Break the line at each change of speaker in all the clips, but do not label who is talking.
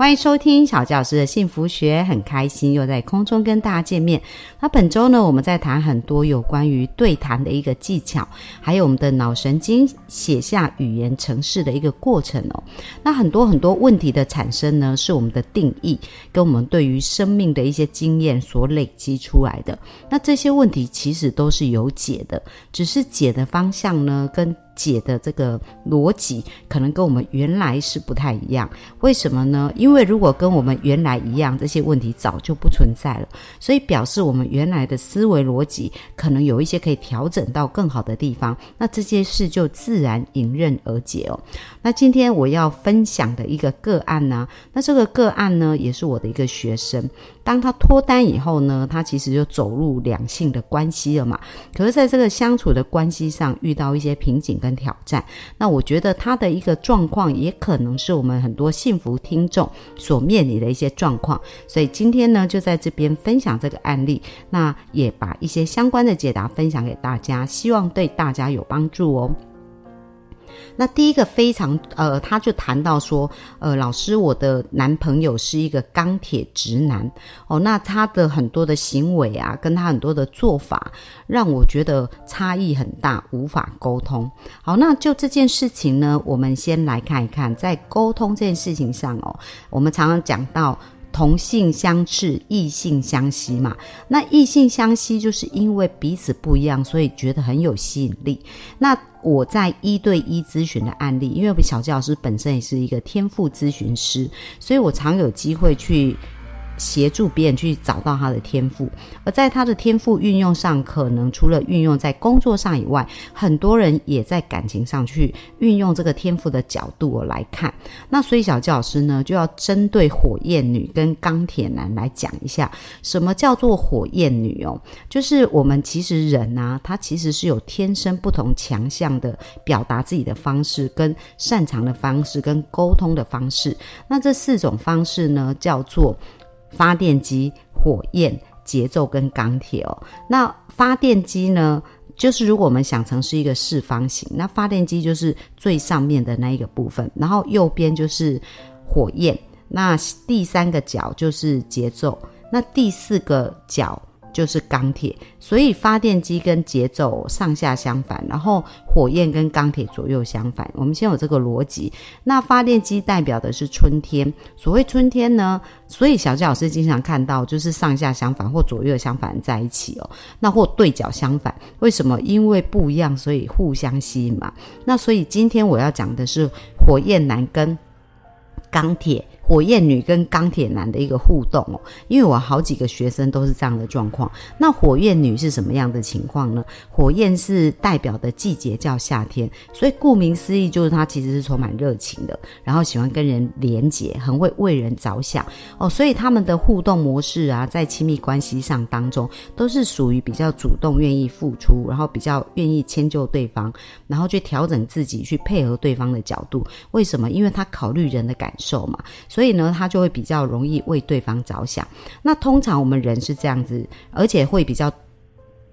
欢迎收听小教师的幸福学，很开心又在空中跟大家见面。那本周呢，我们在谈很多有关于对谈的一个技巧，还有我们的脑神经写下语言程式的一个过程哦。那很多很多问题的产生呢，是我们的定义跟我们对于生命的一些经验所累积出来的。那这些问题其实都是有解的，只是解的方向呢，跟解的这个逻辑可能跟我们原来是不太一样，为什么呢？因为如果跟我们原来一样，这些问题早就不存在了，所以表示我们原来的思维逻辑可能有一些可以调整到更好的地方，那这些事就自然迎刃而解哦。那今天我要分享的一个个案呢，那这个个案呢，也是我的一个学生。当他脱单以后呢，他其实就走入两性的关系了嘛。可是，在这个相处的关系上遇到一些瓶颈跟挑战，那我觉得他的一个状况也可能是我们很多幸福听众所面临的一些状况。所以今天呢，就在这边分享这个案例，那也把一些相关的解答分享给大家，希望对大家有帮助哦。那第一个非常呃，他就谈到说，呃，老师，我的男朋友是一个钢铁直男哦，那他的很多的行为啊，跟他很多的做法，让我觉得差异很大，无法沟通。好，那就这件事情呢，我们先来看一看，在沟通这件事情上哦，我们常常讲到。同性相斥，异性相吸嘛。那异性相吸，就是因为彼此不一样，所以觉得很有吸引力。那我在一对一咨询的案例，因为小教老师本身也是一个天赋咨询师，所以我常有机会去。协助别人去找到他的天赋，而在他的天赋运用上，可能除了运用在工作上以外，很多人也在感情上去运用这个天赋的角度来看。那所以小教老师呢，就要针对火焰女跟钢铁男来讲一下，什么叫做火焰女哦？就是我们其实人啊，他其实是有天生不同强项的表达自己的方式，跟擅长的方式，跟沟通的方式。那这四种方式呢，叫做。发电机、火焰、节奏跟钢铁哦。那发电机呢，就是如果我们想成是一个四方形，那发电机就是最上面的那一个部分，然后右边就是火焰，那第三个角就是节奏，那第四个角。就是钢铁，所以发电机跟节奏上下相反，然后火焰跟钢铁左右相反。我们先有这个逻辑。那发电机代表的是春天，所谓春天呢，所以小教老师经常看到就是上下相反或左右相反在一起哦。那或对角相反，为什么？因为不一样，所以互相吸引嘛。那所以今天我要讲的是火焰男跟钢铁。火焰女跟钢铁男的一个互动哦，因为我好几个学生都是这样的状况。那火焰女是什么样的情况呢？火焰是代表的季节叫夏天，所以顾名思义就是她其实是充满热情的，然后喜欢跟人连结，很会为人着想哦。所以他们的互动模式啊，在亲密关系上当中都是属于比较主动、愿意付出，然后比较愿意迁就对方，然后去调整自己，去配合对方的角度。为什么？因为他考虑人的感受嘛。所所以呢，他就会比较容易为对方着想。那通常我们人是这样子，而且会比较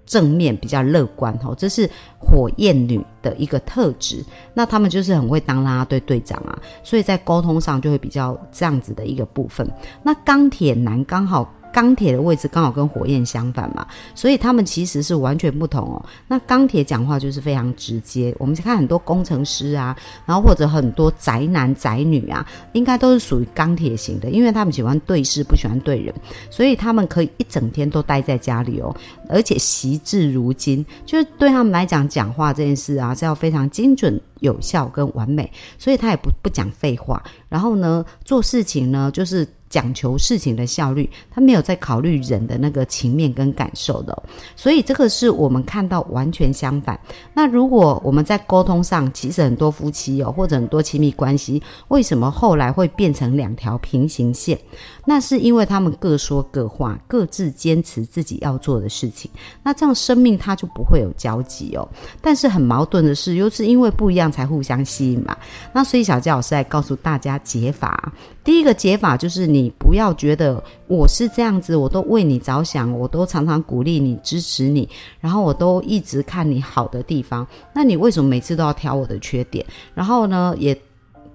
正面、比较乐观哦，这是火焰女的一个特质。那他们就是很会当啦啦队队长啊，所以在沟通上就会比较这样子的一个部分。那钢铁男刚好。钢铁的位置刚好跟火焰相反嘛，所以他们其实是完全不同哦。那钢铁讲话就是非常直接，我们看很多工程师啊，然后或者很多宅男宅女啊，应该都是属于钢铁型的，因为他们喜欢对事，不喜欢对人，所以他们可以一整天都待在家里哦，而且习字如金，就是对他们来讲，讲话这件事啊是要非常精准。有效跟完美，所以他也不不讲废话。然后呢，做事情呢，就是讲求事情的效率，他没有在考虑人的那个情面跟感受的，所以这个是我们看到完全相反。那如果我们在沟通上，其实很多夫妻哦，或者很多亲密关系，为什么后来会变成两条平行线？那是因为他们各说各话，各自坚持自己要做的事情。那这样生命它就不会有交集哦。但是很矛盾的是，又是因为不一样才互相吸引嘛。那所以小佳老师来告诉大家解法。第一个解法就是你不要觉得我是这样子，我都为你着想，我都常常鼓励你、支持你，然后我都一直看你好的地方。那你为什么每次都要挑我的缺点？然后呢，也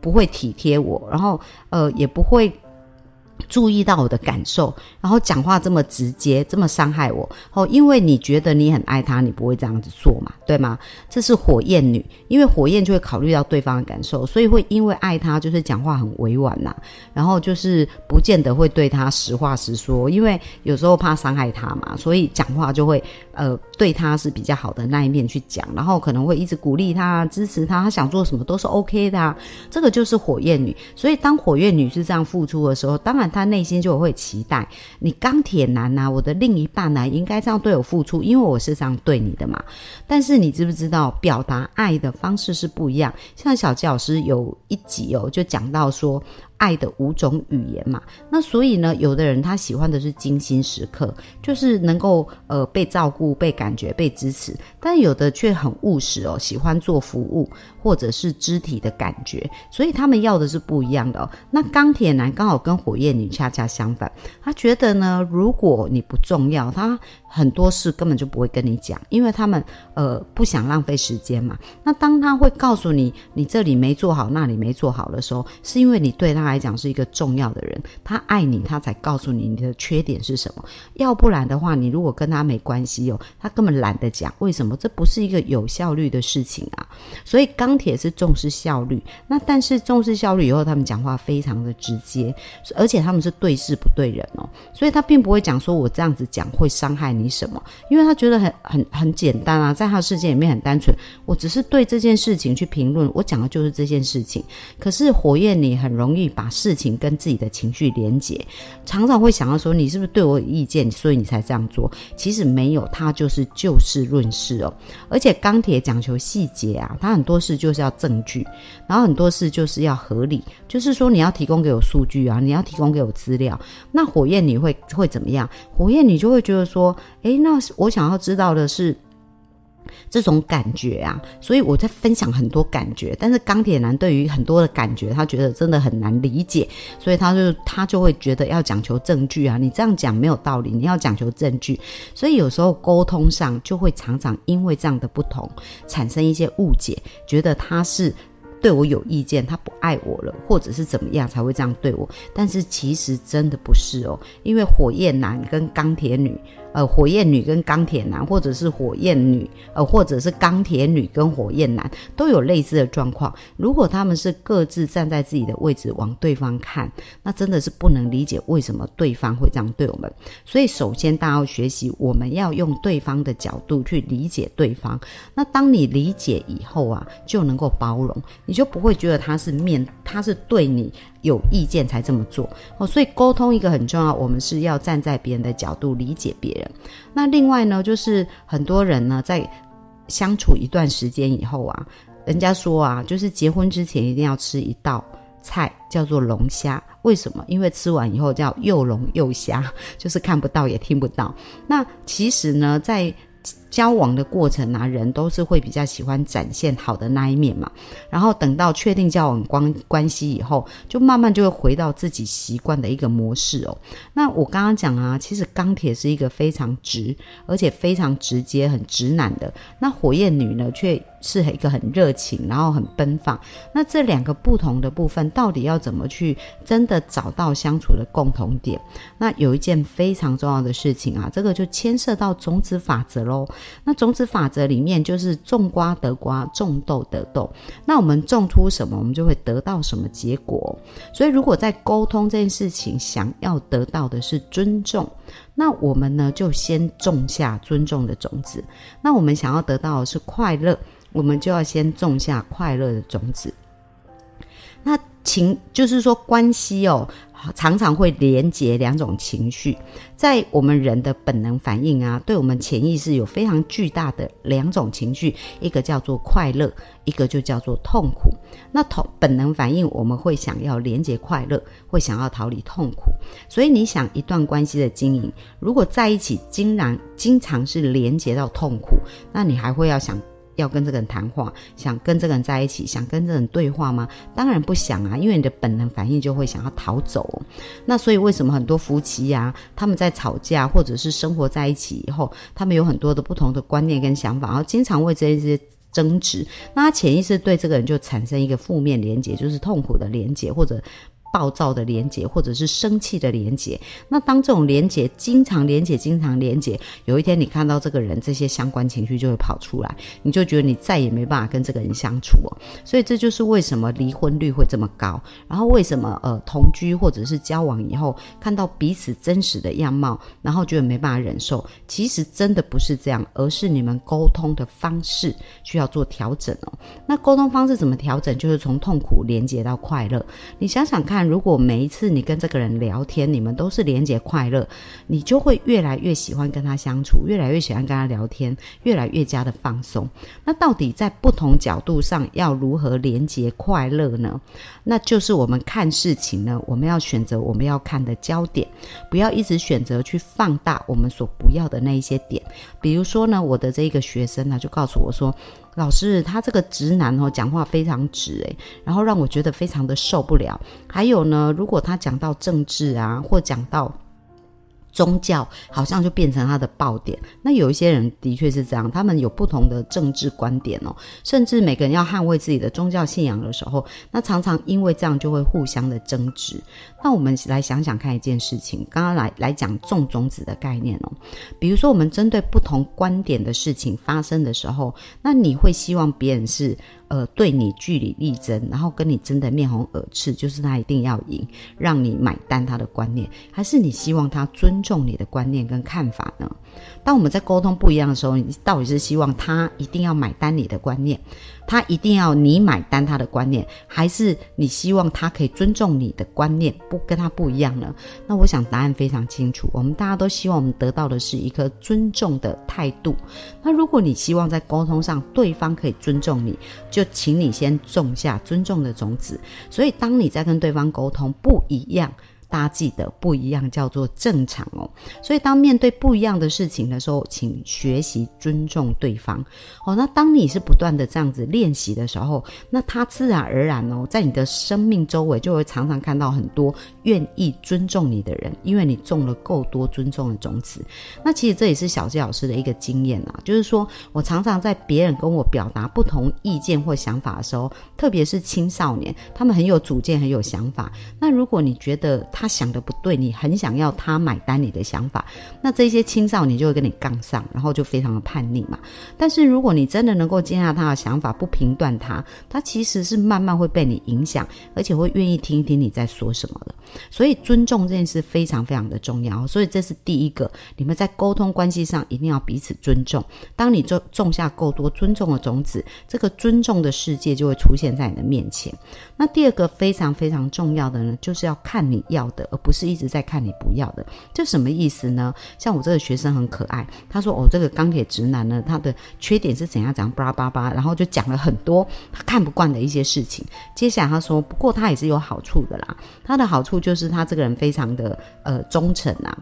不会体贴我，然后呃，也不会。注意到我的感受，然后讲话这么直接，这么伤害我哦，因为你觉得你很爱他，你不会这样子做嘛，对吗？这是火焰女，因为火焰就会考虑到对方的感受，所以会因为爱他，就是讲话很委婉呐，然后就是不见得会对他实话实说，因为有时候怕伤害他嘛，所以讲话就会呃对他是比较好的那一面去讲，然后可能会一直鼓励他、支持他，他想做什么都是 OK 的啊，这个就是火焰女。所以当火焰女是这样付出的时候，当然。他内心就会期待你钢铁男呐，我的另一半呢，应该这样对我付出，因为我是这样对你的嘛。但是你知不知道，表达爱的方式是不一样。像小吉老师有一集哦，就讲到说。爱的五种语言嘛，那所以呢，有的人他喜欢的是精心时刻，就是能够呃被照顾、被感觉、被支持；但有的却很务实哦，喜欢做服务或者是肢体的感觉，所以他们要的是不一样的哦。那钢铁男刚好跟火焰女恰恰相反，他觉得呢，如果你不重要，他。很多事根本就不会跟你讲，因为他们呃不想浪费时间嘛。那当他会告诉你你这里没做好，那里没做好的时候，是因为你对他来讲是一个重要的人，他爱你，他才告诉你你的缺点是什么。要不然的话，你如果跟他没关系哦，他根本懒得讲。为什么？这不是一个有效率的事情啊。所以钢铁是重视效率，那但是重视效率以后，他们讲话非常的直接，而且他们是对事不对人哦，所以他并不会讲说我这样子讲会伤害你。什么？因为他觉得很很很简单啊，在他的世界里面很单纯。我只是对这件事情去评论，我讲的就是这件事情。可是火焰，你很容易把把事情跟自己的情绪连结，常常会想到说，你是不是对我有意见，所以你才这样做？其实没有，他就是就事论事哦。而且钢铁讲求细节啊，他很多事就是要证据，然后很多事就是要合理，就是说你要提供给我数据啊，你要提供给我资料。那火焰你会会怎么样？火焰你就会觉得说。诶，那我想要知道的是这种感觉啊，所以我在分享很多感觉。但是钢铁男对于很多的感觉，他觉得真的很难理解，所以他就他就会觉得要讲求证据啊，你这样讲没有道理，你要讲求证据。所以有时候沟通上就会常常因为这样的不同产生一些误解，觉得他是对我有意见，他不爱我了，或者是怎么样才会这样对我。但是其实真的不是哦，因为火焰男跟钢铁女。呃，火焰女跟钢铁男，或者是火焰女，呃，或者是钢铁女跟火焰男，都有类似的状况。如果他们是各自站在自己的位置往对方看，那真的是不能理解为什么对方会这样对我们。所以，首先大家要学习，我们要用对方的角度去理解对方。那当你理解以后啊，就能够包容，你就不会觉得他是面，他是对你。有意见才这么做哦，所以沟通一个很重要，我们是要站在别人的角度理解别人。那另外呢，就是很多人呢在相处一段时间以后啊，人家说啊，就是结婚之前一定要吃一道菜叫做龙虾，为什么？因为吃完以后叫又龙又虾，就是看不到也听不到。那其实呢，在交往的过程啊，人都是会比较喜欢展现好的那一面嘛。然后等到确定交往关关系以后，就慢慢就会回到自己习惯的一个模式哦。那我刚刚讲啊，其实钢铁是一个非常直，而且非常直接、很直男的。那火焰女呢，却是一个很热情，然后很奔放。那这两个不同的部分，到底要怎么去真的找到相处的共同点？那有一件非常重要的事情啊，这个就牵涉到种子法则喽。那种子法则里面就是种瓜得瓜，种豆得豆。那我们种出什么，我们就会得到什么结果。所以，如果在沟通这件事情，想要得到的是尊重，那我们呢就先种下尊重的种子。那我们想要得到的是快乐，我们就要先种下快乐的种子。那情就是说关系哦。常常会连接两种情绪，在我们人的本能反应啊，对我们潜意识有非常巨大的两种情绪，一个叫做快乐，一个就叫做痛苦。那同本能反应，我们会想要连接快乐，会想要逃离痛苦。所以你想一段关系的经营，如果在一起经常经常是连接到痛苦，那你还会要想？要跟这个人谈话，想跟这个人在一起，想跟这个人对话吗？当然不想啊，因为你的本能反应就会想要逃走。那所以为什么很多夫妻呀，他们在吵架或者是生活在一起以后，他们有很多的不同的观念跟想法，然后经常为这些争执，那他潜意识对这个人就产生一个负面连结，就是痛苦的连结或者。暴躁的连结，或者是生气的连结。那当这种连结经常连结、经常连结，有一天你看到这个人，这些相关情绪就会跑出来，你就觉得你再也没办法跟这个人相处哦。所以这就是为什么离婚率会这么高。然后为什么呃同居或者是交往以后，看到彼此真实的样貌，然后觉得没办法忍受？其实真的不是这样，而是你们沟通的方式需要做调整哦。那沟通方式怎么调整？就是从痛苦连接到快乐。你想想看。如果每一次你跟这个人聊天，你们都是连接快乐，你就会越来越喜欢跟他相处，越来越喜欢跟他聊天，越来越加的放松。那到底在不同角度上要如何连接快乐呢？那就是我们看事情呢，我们要选择我们要看的焦点，不要一直选择去放大我们所不要的那一些点。比如说呢，我的这一个学生呢，就告诉我说。老师，他这个直男哦，讲话非常直诶，然后让我觉得非常的受不了。还有呢，如果他讲到政治啊，或讲到宗教，好像就变成他的爆点。那有一些人的确是这样，他们有不同的政治观点哦，甚至每个人要捍卫自己的宗教信仰的时候，那常常因为这样就会互相的争执。那我们来想想看一件事情，刚刚来来讲种种子的概念哦，比如说我们针对不同观点的事情发生的时候，那你会希望别人是呃对你据理力争，然后跟你争得面红耳赤，就是他一定要赢，让你买单他的观念，还是你希望他尊重你的观念跟看法呢？当我们在沟通不一样的时候，你到底是希望他一定要买单你的观念？他一定要你买单他的观念，还是你希望他可以尊重你的观念，不跟他不一样呢？那我想答案非常清楚，我们大家都希望我们得到的是一颗尊重的态度。那如果你希望在沟通上对方可以尊重你，就请你先种下尊重的种子。所以当你在跟对方沟通不一样。大家记得不一样叫做正常哦，所以当面对不一样的事情的时候，请学习尊重对方哦。那当你是不断的这样子练习的时候，那他自然而然哦，在你的生命周围就会常常看到很多愿意尊重你的人，因为你种了够多尊重的种子。那其实这也是小纪老师的一个经验啊，就是说我常常在别人跟我表达不同意见或想法的时候，特别是青少年，他们很有主见，很有想法。那如果你觉得他想的不对，你很想要他买单你的想法，那这些青少年就会跟你杠上，然后就非常的叛逆嘛。但是如果你真的能够接纳他的想法，不评断他，他其实是慢慢会被你影响，而且会愿意听一听你在说什么的。所以尊重这件事非常非常的重要。所以这是第一个，你们在沟通关系上一定要彼此尊重。当你种种下够多尊重的种子，这个尊重的世界就会出现在你的面前。那第二个非常非常重要的呢，就是要看你要。的，而不是一直在看你不要的，这什么意思呢？像我这个学生很可爱，他说：“哦，这个钢铁直男呢，他的缺点是怎样怎样，巴拉巴拉，然后就讲了很多他看不惯的一些事情。接下来他说，不过他也是有好处的啦，他的好处就是他这个人非常的呃忠诚啊，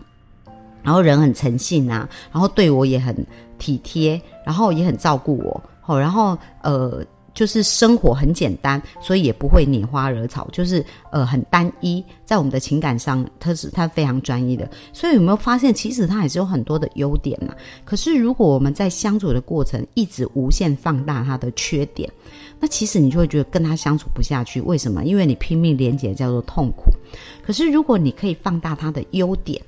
然后人很诚信啊，然后对我也很体贴，然后也很照顾我，哦，然后呃。”就是生活很简单，所以也不会拈花惹草，就是呃很单一，在我们的情感上，他是他非常专一的。所以有没有发现，其实他还是有很多的优点呢？可是如果我们在相处的过程一直无限放大他的缺点，那其实你就会觉得跟他相处不下去。为什么？因为你拼命连接叫做痛苦。可是如果你可以放大他的优点。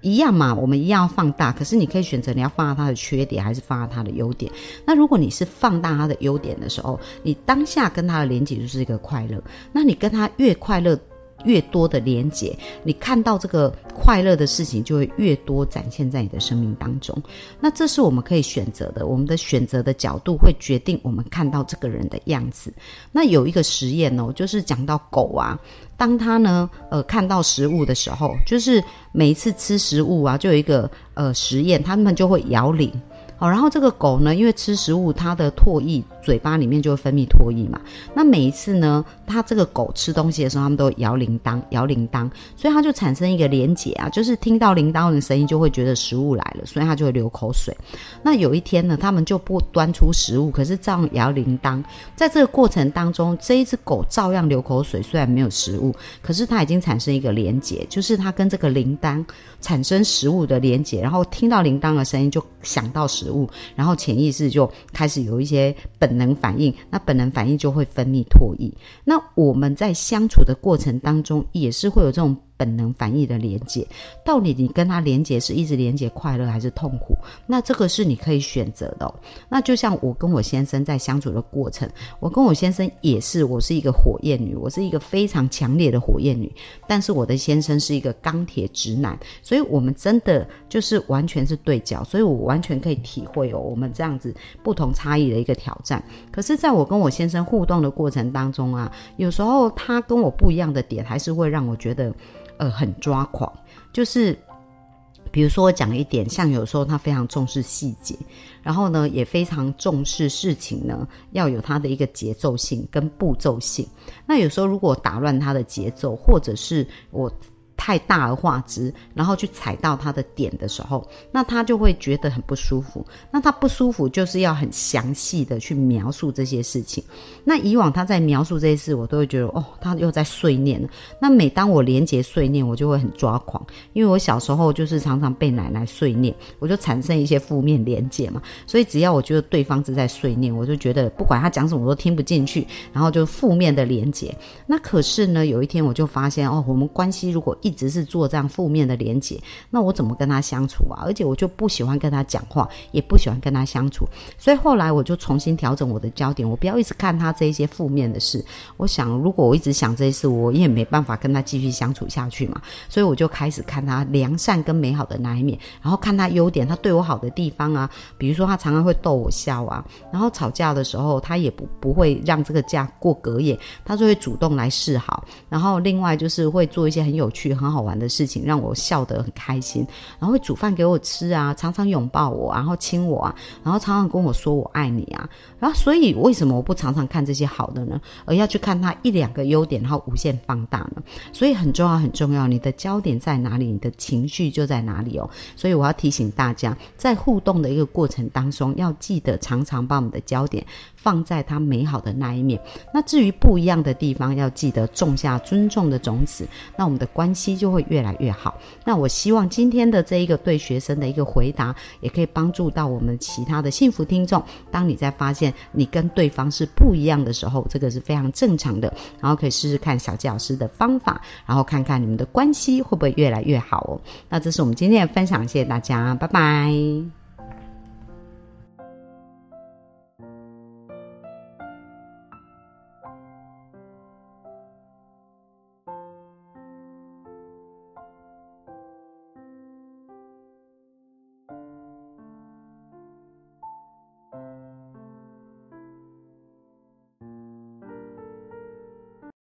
一样嘛，我们一样要放大。可是你可以选择你要放大他的缺点，还是放大他的优点。那如果你是放大他的优点的时候，你当下跟他的连接就是一个快乐。那你跟他越快乐。越多的连接，你看到这个快乐的事情就会越多展现在你的生命当中。那这是我们可以选择的，我们的选择的角度会决定我们看到这个人的样子。那有一个实验哦，就是讲到狗啊，当它呢呃看到食物的时候，就是每一次吃食物啊，就有一个呃实验，它们就会摇铃。哦，然后这个狗呢，因为吃食物，它的唾液嘴巴里面就会分泌唾液嘛。那每一次呢，它这个狗吃东西的时候，它们都摇铃铛，摇铃铛，所以它就产生一个连结啊，就是听到铃铛的声音，就会觉得食物来了，所以它就会流口水。那有一天呢，他们就不端出食物，可是照样摇铃铛。在这个过程当中，这一只狗照样流口水，虽然没有食物，可是它已经产生一个连结，就是它跟这个铃铛产生食物的连结，然后听到铃铛的声音就想到食。物，物然后潜意识就开始有一些本能反应，那本能反应就会分泌唾液。那我们在相处的过程当中，也是会有这种。本能反应的连接，到底你跟他连接是一直连接快乐还是痛苦？那这个是你可以选择的。那就像我跟我先生在相处的过程，我跟我先生也是，我是一个火焰女，我是一个非常强烈的火焰女，但是我的先生是一个钢铁直男，所以我们真的就是完全是对角，所以我完全可以体会哦，我们这样子不同差异的一个挑战。可是，在我跟我先生互动的过程当中啊，有时候他跟我不一样的点，还是会让我觉得。呃，很抓狂，就是比如说我讲一点，像有时候他非常重视细节，然后呢，也非常重视事情呢要有他的一个节奏性跟步骤性。那有时候如果打乱他的节奏，或者是我。太大而化之，然后去踩到他的点的时候，那他就会觉得很不舒服。那他不舒服，就是要很详细的去描述这些事情。那以往他在描述这些事，我都会觉得哦，他又在碎念了。那每当我连接碎念，我就会很抓狂，因为我小时候就是常常被奶奶碎念，我就产生一些负面连接嘛。所以只要我觉得对方是在碎念，我就觉得不管他讲什么我都听不进去，然后就负面的连接。那可是呢，有一天我就发现哦，我们关系如果一一直是做这样负面的连结，那我怎么跟他相处啊？而且我就不喜欢跟他讲话，也不喜欢跟他相处。所以后来我就重新调整我的焦点，我不要一直看他这一些负面的事。我想，如果我一直想这些事，我也没办法跟他继续相处下去嘛。所以我就开始看他良善跟美好的那一面，然后看他优点，他对我好的地方啊。比如说，他常常会逗我笑啊。然后吵架的时候，他也不不会让这个架过隔夜，他就会主动来示好。然后另外就是会做一些很有趣、很好玩。的事情让我笑得很开心，然后会煮饭给我吃啊，常常拥抱我，然后亲我啊，然后常常跟我说我爱你啊，然后所以为什么我不常常看这些好的呢？而要去看他一两个优点，然后无限放大呢？所以很重要，很重要，你的焦点在哪里，你的情绪就在哪里哦。所以我要提醒大家，在互动的一个过程当中，要记得常常把我们的焦点放在他美好的那一面。那至于不一样的地方，要记得种下尊重的种子，那我们的关系就会。越来越好。那我希望今天的这一个对学生的一个回答，也可以帮助到我们其他的幸福听众。当你在发现你跟对方是不一样的时候，这个是非常正常的。然后可以试试看小纪老师的方法，然后看看你们的关系会不会越来越好哦。那这是我们今天的分享，谢谢大家，拜拜。